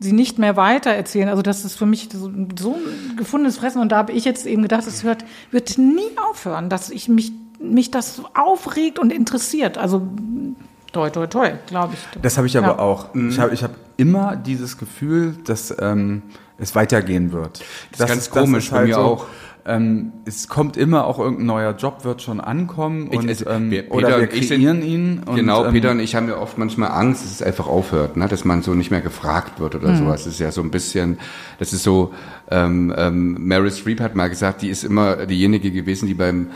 sie nicht mehr weiter erzählen. Also das ist für mich so, so ein gefundenes Fressen und da habe ich jetzt eben gedacht, es hört wird nie aufhören, dass ich mich mich das so aufregt und interessiert. Also toi toi toi, glaube ich. Das habe ich aber Ja. auch. Ich habe ich hab immer dieses Gefühl, dass ähm, es weitergehen wird. Das ist ganz komisch, bei mir auch. Ähm, es kommt immer auch irgendein neuer Job, wird schon ankommen und, also, ähm, wir- oder wir und ich kreieren sind- ihn. Und, genau, ähm, Peter und ich haben ja oft manchmal Angst, dass es einfach aufhört, ne? dass man so nicht mehr gefragt wird Mhm. oder sowas. Das ist ja so ein bisschen, das ist so, ähm, ähm, Meryl Streep hat mal gesagt, die ist immer diejenige gewesen, die beim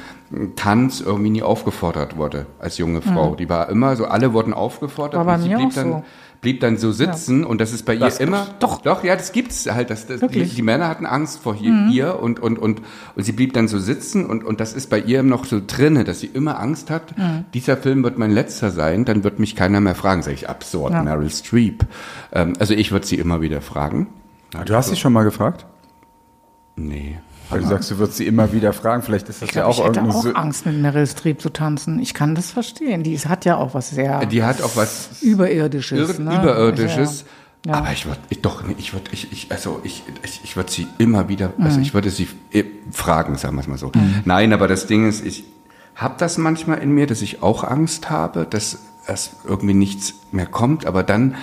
Tanz irgendwie nie aufgefordert wurde als junge Frau. Die war immer so, alle wurden aufgefordert War bei und sie mir blieb auch dann, so. Blieb dann so sitzen und das ist bei ihr Das- immer, doch. doch, ja, das gibt's halt, das, das, die? Mhm. die Männer hatten Angst vor ihr, ihr und, und, und, und sie blieb dann so sitzen und, und das ist bei ihr noch so drinne, dass sie immer Angst hat, Mhm. dieser Film wird mein letzter sein, dann wird mich keiner mehr fragen. Sag ich, absurd, Meryl Streep. Ähm, also ich würde sie immer wieder fragen. Du hast sie schon mal gefragt? Nee. Weil du sagst, du würdest sie immer wieder fragen. Vielleicht ist das Ich, ja glaub, auch ich hätte auch Angst, mit Meryl Streep zu tanzen. Ich kann das verstehen. Die hat ja auch was sehr Die hat auch was Überirdisches. Ir ne? Überirdisches. Ja. Aber ich würde, doch, ich würde, ich, ich, also ich, ich, ich würde sie immer wieder, also ich würde sie fragen, sagen wir es mal so. Nein, aber das Ding ist, ich habe das manchmal in mir, dass ich auch Angst habe, dass es irgendwie nichts mehr kommt, aber dann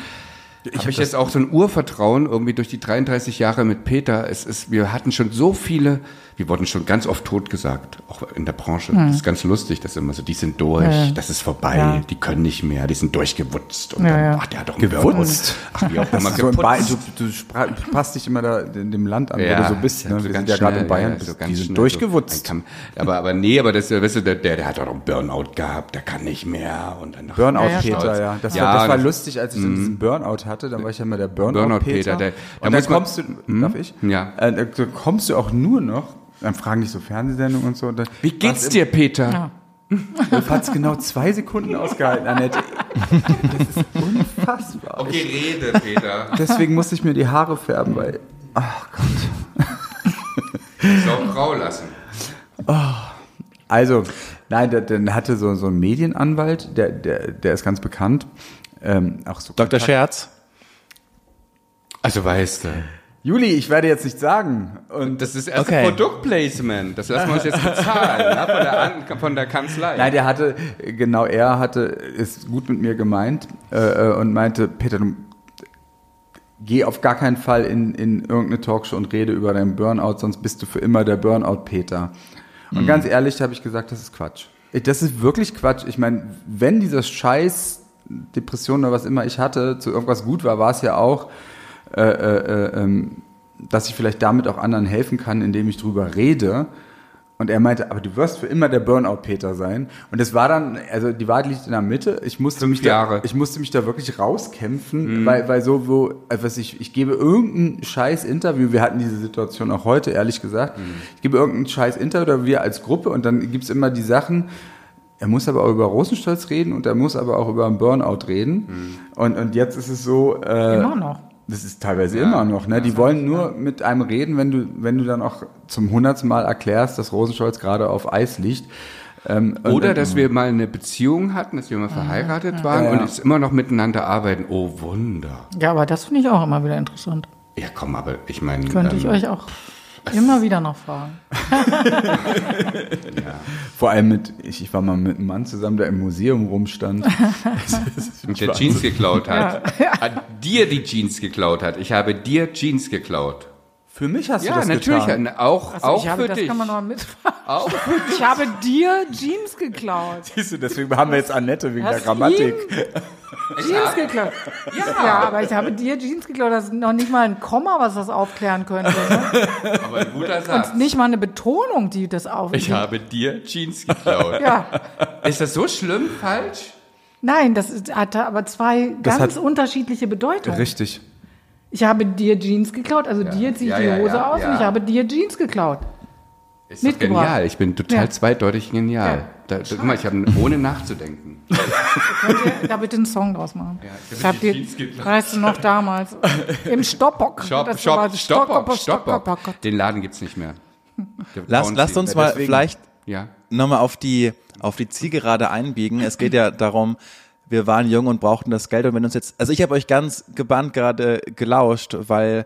habe ich jetzt auch so ein Urvertrauen irgendwie durch die 33 Jahre mit Peter. Es ist, wir hatten schon so viele, wir wurden schon ganz oft totgesagt, auch in der Branche. Das ist ganz lustig, dass immer so, die sind durch, Ja, das ist vorbei, Ja. die können nicht mehr, die sind durchgewutzt. Und Ja, dann, ja. ach, der hat doch einen Gewutzt? Burnout. Ach, wie auch (laughs) immer, so geputzt. du, du, du passt dich immer da in dem Land an, Ja, wo du so bist. Ne? so Wir sind ja gerade in Bayern. ja, so die ganz sind durchgewutzt. So, Kamm- aber, aber nee, aber das, weißt du, der, der, der hat doch einen Burnout gehabt, der kann nicht mehr. Und dann Burnout Peter, ja. Das, Ja, war, das war lustig, als ich dann diesen Burnout hatte. Dann war ich ja immer der Burnout, Burnout Peter. Peter, der- da und dann kommst du, darf ich? Ja. Äh, da kommst du auch nur noch, dann fragen dich so Fernsehsendungen und so. Und dann, Wie geht's dir, Peter? (laughs) Du hast genau zwei Sekunden ausgehalten, Annette. Das ist unfassbar. Okay, rede, Peter. Deswegen musste ich mir die Haare färben, weil Sau grau lassen. Also, nein, der, der hatte so, so einen Medienanwalt, der, der, der ist ganz bekannt. Ähm, auch so Dr. Scherz. Also weißt du. Juli, ich werde jetzt nicht sagen. Und Das ist erst Okay. Produktplacement. Das lassen wir uns jetzt bezahlen ne, von, der An von der Kanzlei. nein, der hatte, genau er hatte, ist gut mit mir gemeint äh, äh, und meinte, Peter, du geh auf gar keinen Fall in, in irgendeine Talkshow und rede über deinen Burnout, sonst bist du für immer der Burnout-Peter. Und ganz ehrlich habe ich gesagt, das ist Quatsch. Das ist wirklich Quatsch. Ich meine, wenn dieser Scheiß Depression oder was immer ich hatte, zu irgendwas gut war, war es ja auch, äh, äh, äh, ähm, dass ich vielleicht damit auch anderen helfen kann, indem ich drüber rede. Und er meinte, aber du wirst für immer der Burnout-Peter sein. Und es war dann, also die Wahrheit liegt in der Mitte. Ich musste mich Jahre. da, ich musste mich da wirklich rauskämpfen, weil, weil so, wo, was ich, ich gebe irgendein scheiß Interview, wir hatten diese Situation auch heute, ehrlich gesagt, ich gebe irgendein scheiß Interview, oder wir als Gruppe, und dann gibt's immer die Sachen, er muss aber auch über Rosenstolz reden und er muss aber auch über einen Burnout reden. Und, und jetzt ist es so, äh, Immer noch. Das ist teilweise immer noch, ne? Die wollen nur mit einem reden, wenn du, wenn du dann auch zum hundertsten Mal erklärst, dass Rosenstolz gerade auf Eis liegt. Ähm, und- Oder und- dass wir mal eine Beziehung hatten, dass wir mal verheiratet waren Ja, und ja. jetzt immer noch miteinander arbeiten. Oh Wunder. Ja, aber das finde ich auch immer wieder interessant. Ja, komm, aber ich meine. Könnte ich ähm, euch auch immer wieder noch fragen. (laughs) Vor allem mit, ich, ich war mal mit einem Mann zusammen, der im Museum rumstand. (laughs) Und der Jeans geklaut hat. (laughs) Hat dir die Jeans geklaut hat. Ich habe dir Jeans geklaut. Für mich hast du Ja, das natürlich. getan. Auch, Also auch ich habe, für das dich. kann man noch mal mitfragen. Auch für dich. Ich habe dir Jeans geklaut. Siehst du, deswegen haben wir jetzt Annette wegen Hast der Grammatik. Jeans geklaut. Ja. aber ich habe dir Jeans geklaut. Das ist noch nicht mal ein Komma, was das aufklären könnte. Ne? Aber ein guter Satz. Und nicht mal eine Betonung, die das auf. Ich habe dir Jeans geklaut. Ja. Ist das so schlimm falsch? Nein, das ist, hat aber zwei Das ganz unterschiedliche Bedeutungen. Richtig. Ich habe dir Jeans geklaut, also dir ziehe ich Ja, die ja, Hose ja, aus ja. und ich habe dir Jeans geklaut. Ist doch mitgebracht. genial. Ich bin total Ja. zweideutig genial. Ja. Da, da, guck mal, ich habe ohne nachzudenken. (laughs) Könnt ihr da bitte einen Song draus machen? Ja, ich hab die dir, weißt du noch damals, (laughs) im Stoppock. Shop, Das Shop, Stoppock, Stoppock, Stoppock. Den Laden gibt's nicht mehr. Der lasst uns mal deswegen- vielleicht Ja. nochmal auf die, auf die Zielgerade einbiegen. Es geht ja darum, wir waren jung und brauchten das Geld und wenn uns jetzt, also ich habe euch ganz gebannt gerade gelauscht, weil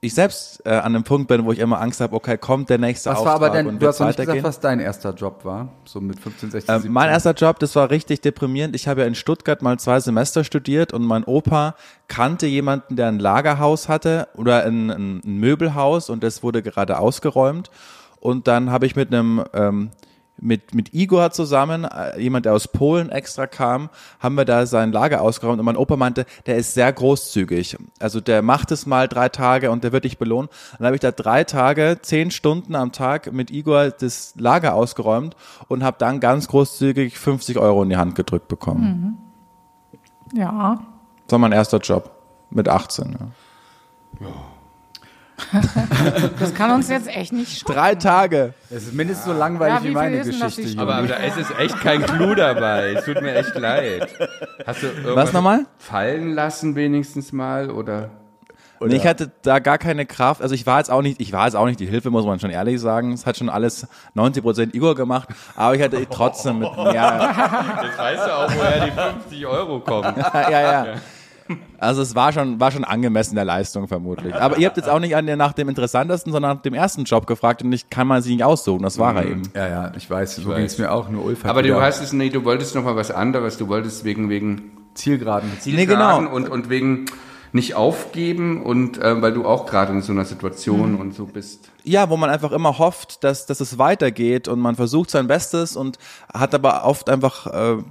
ich selbst äh, an einem Punkt bin, wo ich immer Angst habe, okay, kommt der nächste Was Auftrag war aber denn, und du hast nicht gesagt, was dein erster Job war? So mit 15, 16, Äh, 17. mein erster Job, das war richtig deprimierend. Ich habe ja in Stuttgart mal zwei Semester studiert und mein Opa kannte jemanden, der ein Lagerhaus hatte oder ein, ein, ein Möbelhaus und das wurde gerade ausgeräumt. Und dann habe ich mit einem ähm, mit, mit Igor zusammen, äh, jemand, der aus Polen extra kam, haben wir da sein Lager ausgeräumt und mein Opa meinte, der ist sehr großzügig. Also der macht es mal drei Tage und der wird dich belohnen. Dann habe ich da drei Tage, zehn Stunden am Tag mit Igor das Lager ausgeräumt und habe dann ganz großzügig 50 Euro in die Hand gedrückt bekommen. Ja. Das war mein erster Job mit 18. Ja. Das kann uns jetzt echt nicht schocken. Drei Tage. Es ist mindestens so langweilig Ja, wie wie meine das, Geschichte. Junge. Aber, aber da ist es echt kein Clou dabei. Es tut mir echt leid. Hast du irgendwas Was nochmal? fallen lassen wenigstens mal oder? Nee, ich hatte da gar keine Kraft. Also ich war jetzt auch nicht, ich war jetzt auch nicht die Hilfe, muss man schon ehrlich sagen. Es hat schon alles 90 Prozent Igor gemacht, aber ich hatte trotzdem mit, ja, Jetzt weißt du auch, woher die 50 Euro kommen. (laughs) ja, ja. Also es war schon, war schon angemessen der Leistung vermutlich. Aber ihr habt jetzt auch nicht an der, nach dem interessantesten, sondern nach dem ersten Job gefragt und ich kann man sie nicht aussuchen. Das war er eben. ja, ja, ich weiß, so weiß. ging es mir auch, nur Ulf Aber du hast es, nee, du wolltest noch mal was anderes. Du wolltest wegen, wegen Zielgeraden. Nee, genau. und, und wegen nicht aufgeben und äh, weil du auch gerade in so einer Situation und so bist. Ja, wo man einfach immer hofft, dass, dass es weitergeht und man versucht sein Bestes und hat aber oft einfach äh,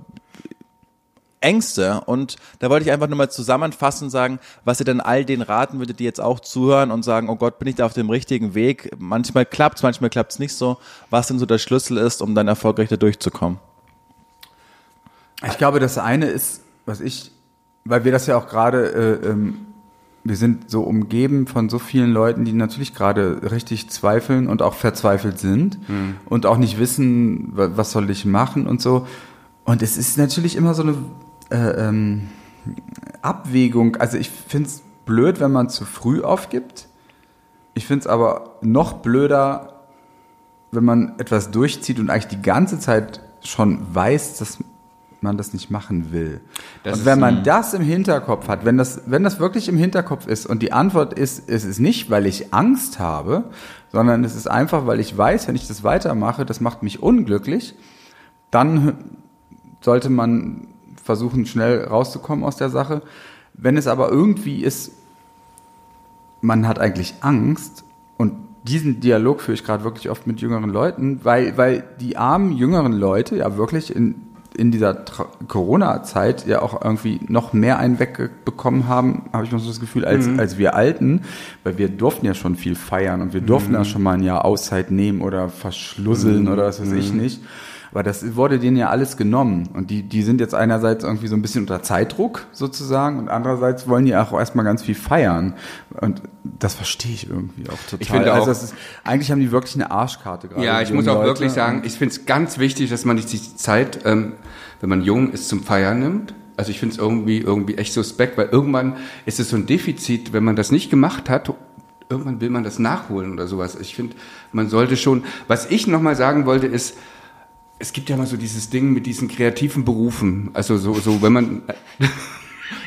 Ängste. Und da wollte ich einfach nur mal zusammenfassen sagen, was ihr denn all den raten würdet, die jetzt auch zuhören und sagen, oh Gott, bin ich da auf dem richtigen Weg? Manchmal klappt's, manchmal klappt's nicht so. Was denn so der Schlüssel ist, um dann erfolgreich da durchzukommen? Ich glaube, das eine ist, was ich, weil wir das ja auch gerade, äh, ähm, wir sind so umgeben von so vielen Leuten, die natürlich gerade richtig zweifeln und auch verzweifelt sind und auch nicht wissen, wa- was soll ich machen und so. Und es ist natürlich immer so eine äh, ähm, Abwägung. Also ich finde es blöd, wenn man zu früh aufgibt. Ich finde es aber noch blöder, wenn man etwas durchzieht und eigentlich die ganze Zeit schon weiß, dass man das nicht machen will. Das und wenn man das im Hinterkopf hat, wenn das, wenn das wirklich im Hinterkopf ist und die Antwort ist, es ist nicht, weil ich Angst habe, sondern es ist einfach, weil ich weiß, wenn ich das weitermache, das macht mich unglücklich, dann sollte man versuchen, schnell rauszukommen aus der Sache. Wenn es aber irgendwie ist, man hat eigentlich Angst. Und diesen Dialog führe ich gerade wirklich oft mit jüngeren Leuten, weil, weil die armen jüngeren Leute ja wirklich in, in dieser Corona-Zeit ja auch irgendwie noch mehr einen wegbekommen haben, habe ich mal so das Gefühl, als, als wir Alten, weil wir durften ja schon viel feiern und wir durften ja schon mal ein Jahr Auszeit nehmen oder verschlusseln oder was weiß ich nicht. Aber das wurde denen ja alles genommen. Und die, die sind jetzt einerseits irgendwie so ein bisschen unter Zeitdruck sozusagen und andererseits wollen die auch erstmal ganz viel feiern. Und das verstehe ich irgendwie auch total. Ich finde also auch- das ist, eigentlich haben die wirklich eine Arschkarte gerade. Ja, ich muss auch Leute. wirklich sagen, ich finde es ganz wichtig, dass man sich die Zeit, ähm, wenn man jung ist, zum Feiern nimmt. Also ich finde es irgendwie, irgendwie echt suspekt, weil irgendwann ist es so ein Defizit, wenn man das nicht gemacht hat, irgendwann will man das nachholen oder sowas. Ich finde, man sollte schon, was ich nochmal sagen wollte, ist, es gibt ja mal so dieses Ding mit diesen kreativen Berufen. Also so, so wenn man. (laughs)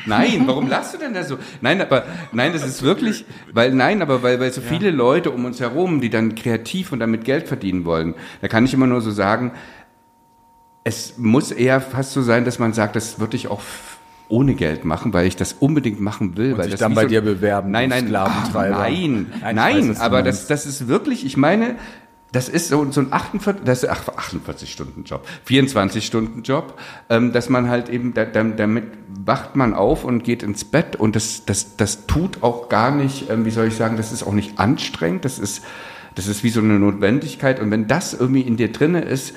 Nein, warum lachst du denn da so? Nein, aber nein, das ist wirklich, weil nein, aber weil, weil so viele Leute um uns herum, die dann kreativ und damit Geld verdienen wollen, da kann ich immer nur so sagen, es muss eher fast so sein, dass man sagt, das würde ich auch ohne Geld machen, weil ich das unbedingt machen will. weil sich das dann bei so, dir bewerben, Nein, nein, ach, nein, Nein, aber das, das ist wirklich, ich meine, das ist so, so ein 48, das ist ach, 48 Stunden Job, 24 Stunden Job, ähm, dass man halt eben, da, da- damit wacht man auf und geht ins Bett und das, das, das tut auch gar nicht, ähm, wie soll ich sagen, das ist auch nicht anstrengend, das ist, das ist wie so eine Notwendigkeit und wenn das irgendwie in dir drinne ist,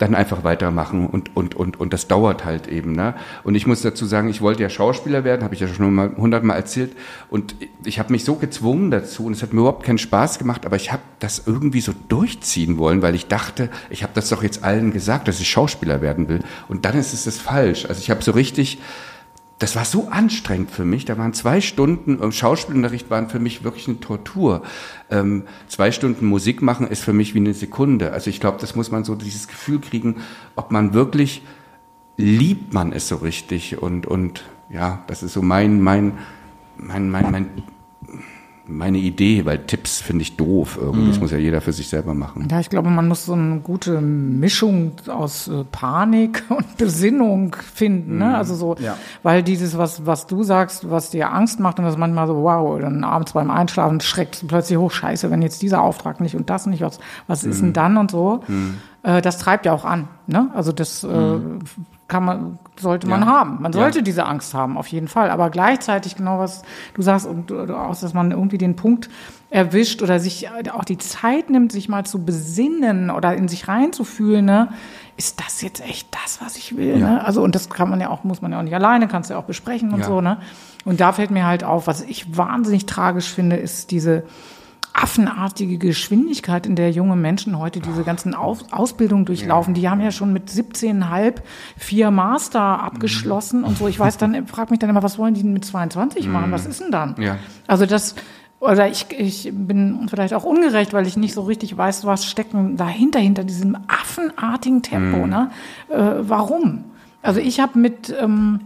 dann einfach weitermachen und, und, und, und das dauert halt eben. Ne? Und ich muss dazu sagen, ich wollte ja Schauspieler werden, habe ich ja schon mal hundertmal erzählt. Und ich habe mich so gezwungen dazu und es hat mir überhaupt keinen Spaß gemacht, aber ich habe das irgendwie so durchziehen wollen, weil ich dachte, ich habe das doch jetzt allen gesagt, dass ich Schauspieler werden will. Und dann ist es das falsch. Also ich habe so richtig das war so anstrengend für mich. Da waren zwei Stunden im Schauspielunterricht waren für mich wirklich eine Tortur. Ähm, zwei Stunden Musik machen ist für mich wie eine Sekunde. Also ich glaube, das muss man so dieses Gefühl kriegen, ob man wirklich liebt man es so richtig und und ja, das ist so mein mein mein mein mein meine Idee, weil Tipps finde ich doof irgendwie. Das mhm. muss ja jeder für sich selber machen. Ja, ich glaube, man muss so eine gute Mischung aus äh, Panik (laughs) und Besinnung finden. Ne? Mhm. Also so, ja. weil dieses, was, was du sagst, was dir Angst macht und das manchmal so, wow, dann abends beim Einschlafen schreckt du plötzlich hoch, scheiße, wenn jetzt dieser Auftrag nicht und das nicht, was, was ist denn mhm. dann und so. Mhm. Äh, das treibt ja auch an. Ne? Also das äh, mhm kann man, sollte man ja. haben. Man sollte ja. diese Angst haben, auf jeden Fall. Aber gleichzeitig genau was du sagst und auch, dass man irgendwie den Punkt erwischt oder sich auch die Zeit nimmt, sich mal zu besinnen oder in sich reinzufühlen, ne? Ist das jetzt echt das, was ich will? Ja. Ne? Also, und das kann man ja auch, muss man ja auch nicht alleine, kannst du ja auch besprechen und so, ne? Und da fällt mir halt auf, was ich wahnsinnig tragisch finde, ist diese, affenartige Geschwindigkeit, in der junge Menschen heute diese ganzen Aus Ausbildungen durchlaufen. Die haben ja schon mit 17,5 vier Master abgeschlossen und so. Ich weiß dann, frag mich dann immer, was wollen die denn mit 22 machen? Was ist denn dann? Ja. Also das, oder ich, ich bin vielleicht auch ungerecht, weil ich nicht so richtig weiß, was stecken dahinter, hinter diesem affenartigen Tempo. Mhm. Ne? Äh, warum? Also ich habe mit ähm,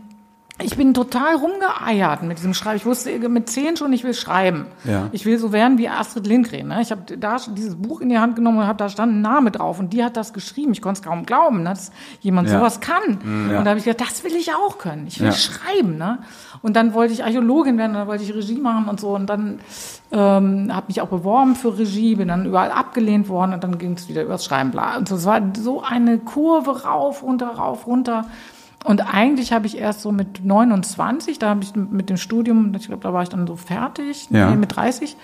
ich bin total rumgeeiert mit diesem Schreiben. Ich wusste mit zehn schon, ich will schreiben. Ja. Ich will so werden wie Astrid Lindgren. Ne? Ich habe da dieses Buch in die Hand genommen und habe da stand ein Name drauf und die hat das geschrieben. Ich konnte es kaum glauben, ne? dass jemand ja. sowas kann. Mhm. Ja. Und da habe ich gedacht, das will ich auch können. Ich will schreiben. Ne? Und dann wollte ich Archäologin werden, dann wollte ich Regie machen und so. Und dann ähm, habe mich auch beworben für Regie, bin dann überall abgelehnt worden und dann ging es wieder übers Schreiben. Bla. Und es war so eine Kurve rauf, runter, rauf, runter. Und eigentlich habe ich erst so mit 29, da habe ich mit dem Studium, ich glaube, da war ich dann so fertig, ja. nee, mit 30.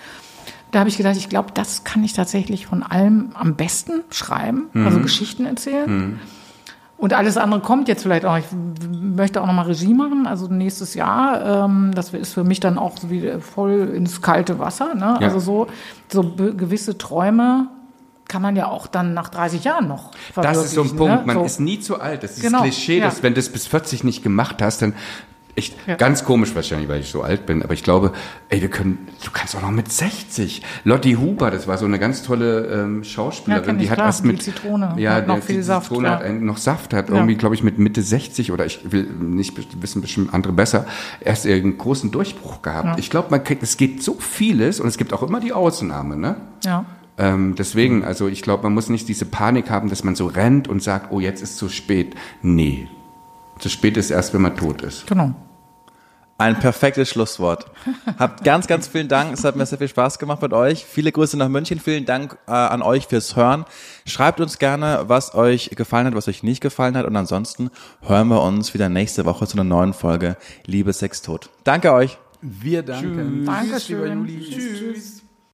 Da habe ich gedacht, ich glaube, das kann ich tatsächlich von allem am besten schreiben, mhm. also Geschichten erzählen. Mhm. Und alles andere kommt jetzt vielleicht auch. Ich möchte auch nochmal Regie machen, also nächstes Jahr. Ähm, das ist für mich dann auch so wie voll ins kalte Wasser. Ne? Ja. Also so, so gewisse Träume kann man ja auch dann nach 30 Jahren noch Das ist so ein Punkt, ne? man so. ist nie zu alt. Das ist genau. das Klischee, ja. dass wenn du es bis 40 nicht gemacht hast, dann echt ja. ganz komisch wahrscheinlich, weil ich so alt bin, aber ich glaube, ey, wir können, du kannst auch noch mit 60. Lotti Huber, das war so eine ganz tolle ähm, Schauspielerin, ja, die hat klar, erst mit die Zitrone, ja, hat noch die, viel die Saft, Zitrone ja. hat einen, noch Saft, hat irgendwie, glaube ich, mit Mitte 60 oder ich will nicht wissen bestimmt andere besser, erst einen großen Durchbruch gehabt. Ich glaube, man kriegt, es geht so vieles und es gibt auch immer die Ausnahme, ne? Ja. Ähm, deswegen, also ich glaube, man muss nicht diese Panik haben, dass man so rennt und sagt, oh, jetzt ist zu spät. Nee. Zu spät ist erst, wenn man tot ist. Genau. Ein perfektes Schlusswort. Habt ganz, ganz vielen Dank. Es hat mir sehr viel Spaß gemacht mit euch. Viele Grüße nach München. Vielen Dank äh, an euch fürs Hören. Schreibt uns gerne, was euch gefallen hat, was euch nicht gefallen hat. Und ansonsten hören wir uns wieder nächste Woche zu einer neuen Folge Liebe, Sex, Tod. Danke euch. Wir danken. Tschüss. Dankeschön. Tschüss. Tschüss.